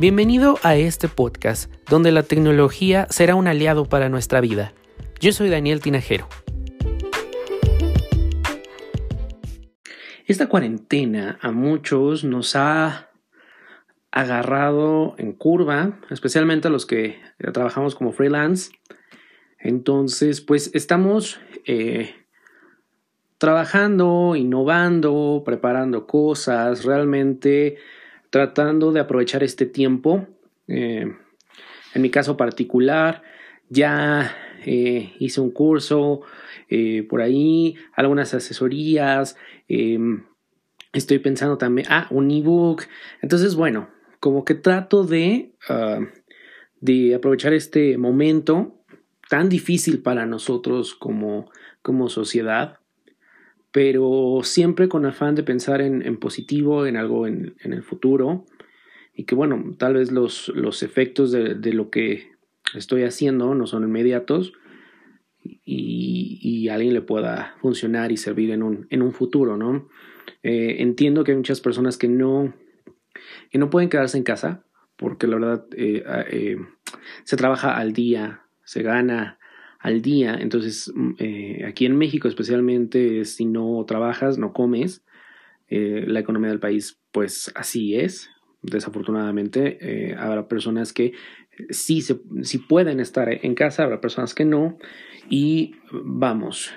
Bienvenido a este podcast donde la tecnología será un aliado para nuestra vida. Yo soy Daniel Tinajero. Esta cuarentena a muchos nos ha agarrado en curva, especialmente a los que trabajamos como freelance. Entonces, pues estamos eh, trabajando, innovando, preparando cosas, realmente tratando de aprovechar este tiempo. Eh, en mi caso particular, ya eh, hice un curso eh, por ahí, algunas asesorías, em, estoy pensando también, ah, un ebook. Entonces, bueno, como que trato de, ah, de aprovechar este momento tan difícil para nosotros como, como sociedad pero siempre con afán de pensar en, positivo, en algo en, el futuro, y que bueno, tal vez los, los efectos de, lo que estoy haciendo no son inmediatos y, alguien le pueda funcionar y servir en un, en un futuro, ¿no? Eh, entiendo que hay muchas personas que no, que no pueden quedarse en casa, porque la verdad eh, eh, se trabaja al día, se gana al día. Entonces, mm, eh, aquí en México especialmente, si no trabajas, no comes. Eh, la economía del país, pues así es. Desafortunadamente, eh, habrá personas que sí, se, pueden estar en casa, habrá personas que no. Y vamos,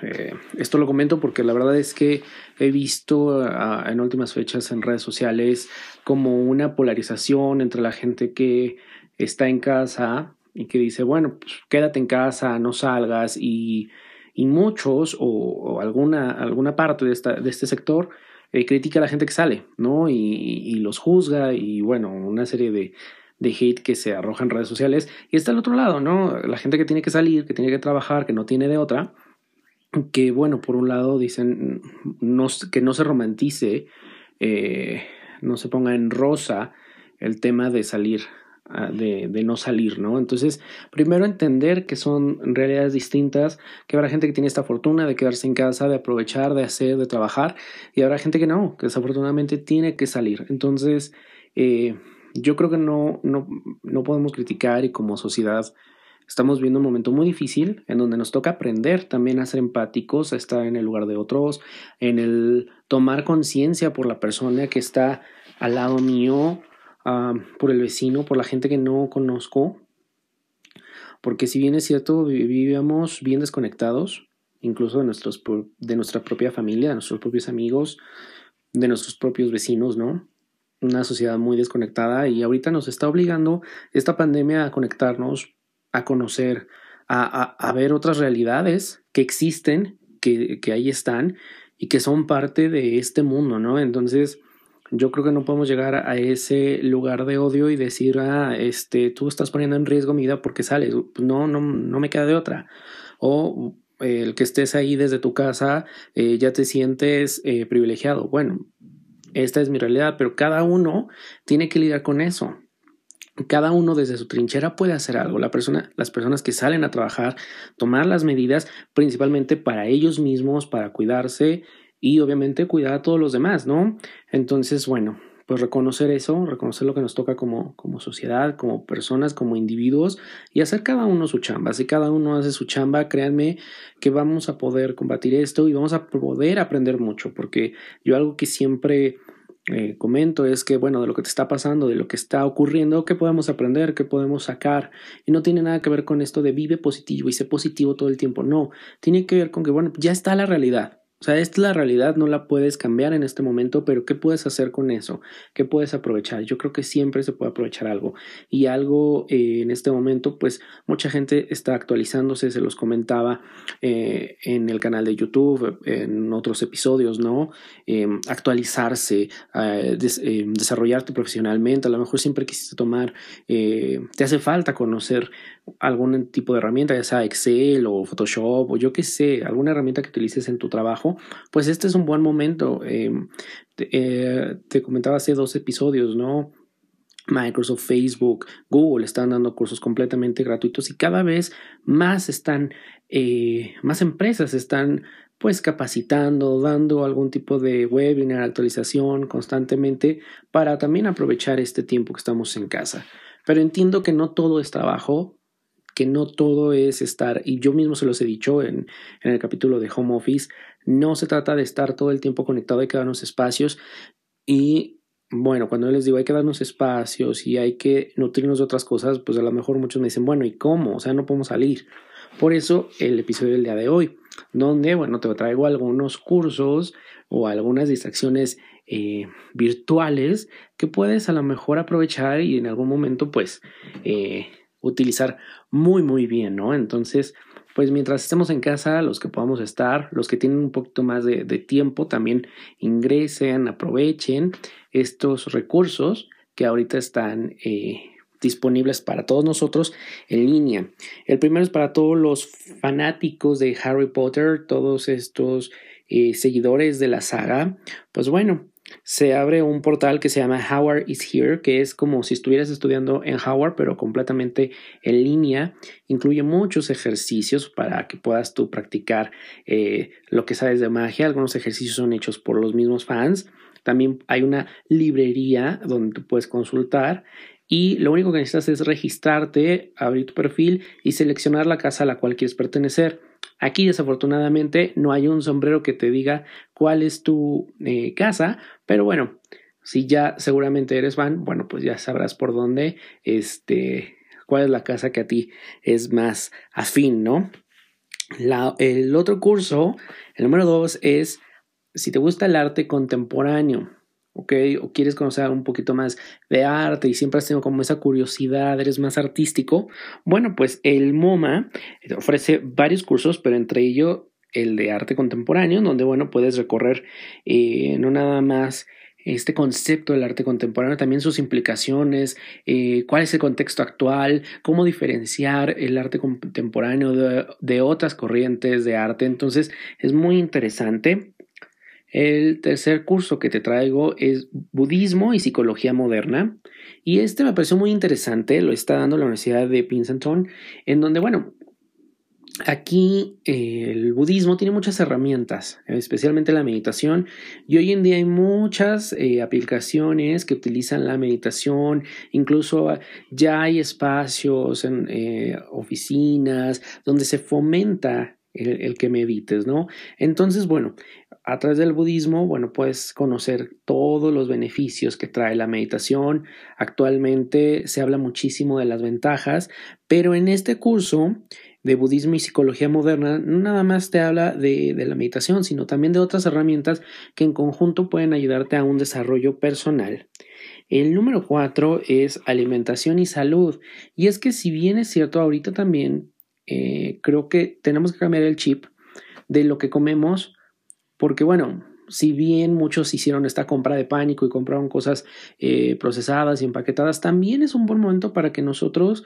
esto lo comento porque la verdad es que he visto uh, en últimas fechas en redes sociales como una polarización entre la gente que está en casa y que dice, bueno, pues quédate en casa, no salgas y, y muchos o, o, alguna, alguna parte de, esta, de este sector eh, critica a la gente que sale, ¿no? Y, y, los juzga y bueno, una serie de, de hate que se arroja en redes sociales. Y está al otro lado, ¿no? La gente que tiene que salir, que tiene que trabajar, que no tiene de otra, que bueno, por un lado dicen no, que no se romantice, eh, no se ponga en rosa el tema de salir de, de, no salir, ¿no? Entonces, primero entender que son realidades distintas, que habrá gente que tiene esta fortuna de quedarse en casa, de aprovechar, de hacer, de trabajar, y habrá gente que no, que desafortunadamente tiene que salir. Entonces, eh, yo creo que no, no, no podemos criticar y como sociedad estamos viendo un momento muy difícil en donde nos toca aprender también a ser empáticos, a estar en el lugar de otros, en el tomar conciencia por la persona que está al lado mío, por el vecino, por la gente que no conozco. Porque si bien es cierto, vivíamos bien desconectados, incluso de, nuestros, de nuestra propia familia, de nuestros propios amigos, de nuestros propios vecinos, ¿no? Una sociedad muy desconectada y ahorita nos está obligando esta pandemia a conectarnos, a conocer, a, a, a ver otras realidades que existen, que, que ahí están y que son parte de este mundo, ¿no? Entonces, yo creo que no podemos llegar a ese lugar de odio y decir, ah, este, tú estás poniendo en riesgo mi vida porque sales. No, no, no me queda de otra. O el que estés ahí desde tu casa, eh, ya te sientes eh, privilegiado. Bueno, esta es mi realidad, pero cada uno tiene que lidiar con eso. Cada uno desde su trinchera puede hacer algo. La persona, las personas que salen a trabajar, tomar las medidas principalmente para ellos mismos, para cuidarse y obviamente cuidar a todos los demás, ¿no? Entonces, bueno, pues reconocer eso, reconocer lo que nos toca como, como sociedad, como personas, como individuos y hacer cada uno su chamba. Si cada uno hace su chamba, créanme que vamos a poder combatir esto y vamos a poder aprender mucho, porque yo algo que siempre eh, comento es que, bueno, de lo que te está pasando, de lo que está ocurriendo, ¿qué podemos aprender? ¿Qué podemos sacar? Y no tiene nada que ver con esto de vive positivo y sé positivo todo el tiempo. No, tiene que ver con que, bueno, ya está la realidad. O sea, esta es la realidad, no la puedes cambiar en este momento, pero ¿qué puedes hacer con eso? ¿Qué puedes aprovechar? Yo creo que siempre se puede aprovechar algo. Y algo eh, en este momento, pues mucha gente está actualizándose, se los comentaba eh, en el canal de YouTube, en otros episodios, ¿no? Eh, actualizarse, des desarrollarte profesionalmente. A lo mejor siempre quisiste tomar, te hace falta conocer algún tipo de herramienta, ya sea Excel o Photoshop o yo qué sé, alguna herramienta que utilices en tu trabajo pues este es un buen momento. Eh, te, eh, te, comentaba hace dos episodios, ¿no? Microsoft, Facebook, Google están dando cursos completamente gratuitos y cada vez más están, eh, más empresas están pues capacitando, dando algún tipo de webinar, actualización constantemente para también aprovechar este tiempo que estamos en casa. Pero entiendo que no todo es trabajo, que no todo es estar, y yo mismo se los he dicho en, en el capítulo de Home Office, no se trata de estar todo el tiempo conectado, hay que darnos espacios y bueno, cuando les digo hay que darnos espacios y hay que nutrirnos de otras cosas, pues a lo mejor muchos me dicen, bueno, ¿y cómo? O sea, no podemos salir. Por eso el episodio del día de hoy, donde, bueno, te traigo algunos cursos o algunas distracciones eh, virtuales que puedes a lo mejor aprovechar y en algún momento, pues, eh, utilizar muy, muy bien, ¿no? Entonces, pues mientras estemos en casa, los que podamos estar, los que tienen un poquito más de, tiempo, también ingresen, aprovechen estos recursos que ahorita están eh, disponibles para todos nosotros en línea. El primero es para todos los fanáticos de Harry Potter, todos estos eh, seguidores de la saga. Pues bueno, se abre un portal que se llama Howard is Here, que es como si estuvieras estudiando en Howard, pero completamente en línea. Incluye muchos ejercicios para que puedas tú practicar eh, lo que sabes de magia. Algunos ejercicios son hechos por los mismos fans. También hay una librería donde tú puedes consultar y lo único que necesitas es registrarte, abrir tu perfil y seleccionar la casa a la cual quieres pertenecer. Aquí desafortunadamente no hay un sombrero que te diga cuál es tu eh, casa, pero bueno, si ya seguramente eres fan, bueno, pues ya sabrás por dónde, este, cuál es la casa que a ti es más afín, ¿no? el otro curso, el número dos, es si te gusta el arte contemporáneo. ¿Ok? O quieres conocer un poquito más de arte y siempre has tenido como esa curiosidad, eres más artístico, bueno, pues el MoMA ofrece varios cursos, pero entre ellos el de arte contemporáneo, donde, bueno, puedes recorrer eh, no nada más este concepto del arte contemporáneo, también sus implicaciones, eh, cuál es el contexto actual, cómo diferenciar el arte contemporáneo de otras corrientes de arte. Entonces, es muy interesante. El tercer curso que te traigo es Budismo y Psicología Moderna. Y este me pareció muy interesante, lo está dando la Universidad de Princeton, en donde, bueno, aquí eh, el budismo tiene muchas herramientas, especialmente la meditación, y hoy en día hay muchas eh, aplicaciones que utilizan la meditación, incluso ya hay espacios en eh, oficinas donde se fomenta el, que medites, ¿no? Entonces, bueno, a través del budismo, bueno, puedes conocer todos los beneficios que trae la meditación. Actualmente se habla muchísimo de las ventajas, pero en este curso de budismo y psicología moderna no nada más te habla de, de la meditación, sino también de otras herramientas que en conjunto pueden ayudarte a un desarrollo personal. El número cuatro es alimentación y salud. Y es que si bien es cierto, ahorita también eh, creo que tenemos que cambiar el chip de lo que comemos porque bueno, si bien muchos hicieron esta compra de pánico y compraron cosas eh, procesadas y empaquetadas, también es un buen momento para que nosotros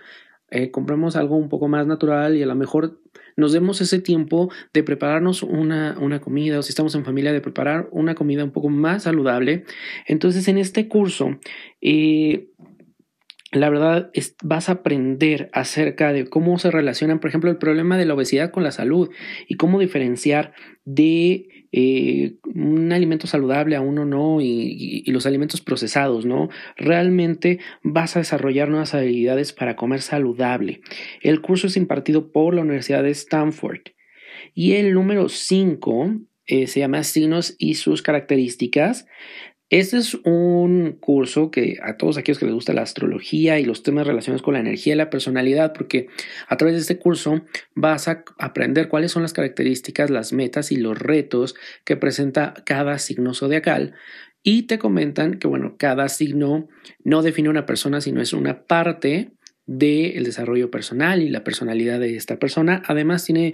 eh, compremos algo un poco más natural y a lo mejor nos demos ese tiempo de prepararnos una, una, comida o si estamos en familia de preparar una comida un poco más saludable. Entonces en este curso eh, la verdad es, vas a aprender acerca de cómo se relacionan, por ejemplo, el problema de la obesidad con la salud y cómo diferenciar de eh, un alimento saludable a uno no y, los alimentos procesados, ¿no? Realmente vas a desarrollar nuevas habilidades para comer saludable. El curso es impartido por la Universidad de Stanford. Y el número 5 eh, se llama Signos y sus características. Este es un curso que a todos aquellos que les gusta la astrología y los temas relacionados con la energía y la personalidad, porque a través de este curso vas a aprender cuáles son las características, las metas y los retos que presenta cada signo zodiacal. Y te comentan que, bueno, cada signo no define una persona, sino es una parte del desarrollo personal y la personalidad de esta persona. Además, tiene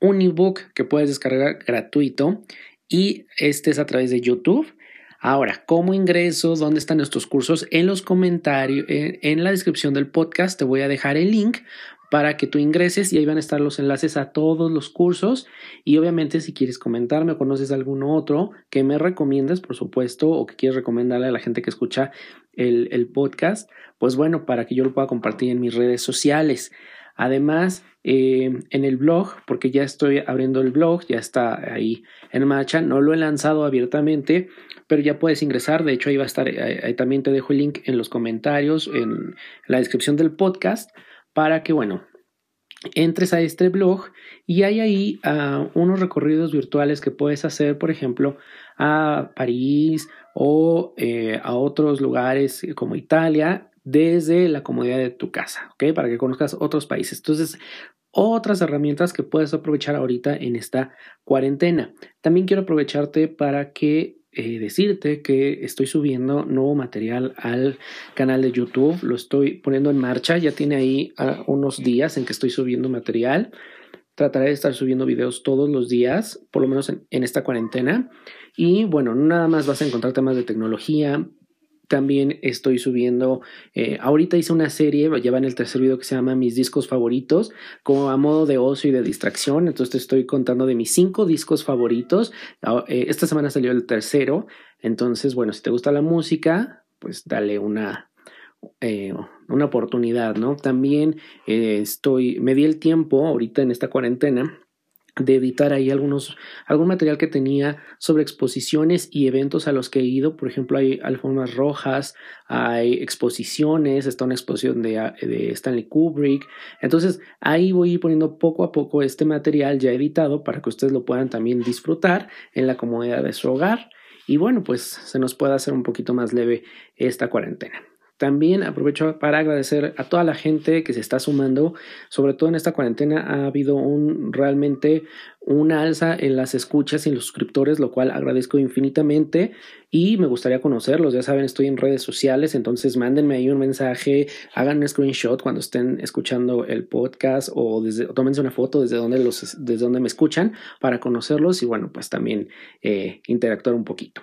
un ebook que puedes descargar gratuito y este es a través de YouTube Ahora, ¿cómo ingreso? ¿Dónde están estos cursos? En los comentarios, en, la descripción del podcast te voy a dejar el link para que tú ingreses y ahí van a estar los enlaces a todos los cursos y obviamente si quieres comentarme o conoces alguno otro que me recomiendas, por supuesto, o que quieres recomendarle a la gente que escucha el, el podcast, pues bueno, para que yo lo pueda compartir en mis redes sociales. Además, eh, en el blog, porque ya estoy abriendo el blog, ya está ahí en marcha, no lo he lanzado abiertamente, pero ya puedes ingresar, de hecho ahí va a estar, ahí también te dejo el link en los comentarios, en la descripción del podcast, para que, bueno, entres a este blog y hay ahí uh, unos recorridos virtuales que puedes hacer, por ejemplo, a París o eh, a otros lugares como Italia desde la comodidad de tu casa, ¿ok? Para que conozcas otros países. Entonces, otras herramientas que puedes aprovechar ahorita en esta cuarentena. También quiero aprovecharte para que eh, decirte que estoy subiendo nuevo material al canal de YouTube. Lo estoy poniendo en marcha. Ya tiene ahí uh, unos días en que estoy subiendo material. Trataré de estar subiendo videos todos los días, por lo menos en, en esta cuarentena. Y bueno, nada más vas a encontrar temas de tecnología, también estoy subiendo, eh, ahorita hice una serie, ya va en el tercer video que se llama Mis discos favoritos, como a modo de ocio y de distracción. Entonces te estoy contando de mis cinco discos favoritos. Ah, eh, esta semana salió el tercero. Entonces, bueno, si te gusta la música, pues dale una, eh, una oportunidad, ¿no? También estoy, me di el tiempo ahorita en esta cuarentena de editar ahí algunos, algún material que tenía sobre exposiciones y eventos a los que he ido. Por ejemplo, hay alfombras rojas, hay exposiciones, está una exposición de, de Stanley Kubrick. Entonces, ahí voy poniendo poco a poco este material ya editado para que ustedes lo puedan también disfrutar en la comodidad de su hogar. Y bueno, pues se nos pueda hacer un poquito más leve esta cuarentena. También aprovecho para agradecer a toda la gente que se está sumando, sobre todo en esta cuarentena ha habido un realmente una alza en las escuchas y los suscriptores, lo cual agradezco infinitamente y me gustaría conocerlos. Ya saben, estoy en redes sociales, entonces mándenme ahí un mensaje, hagan un screenshot cuando estén escuchando el podcast o, desde, tómense una foto desde donde, los, desde donde me escuchan para conocerlos y bueno, pues también eh, interactuar un poquito.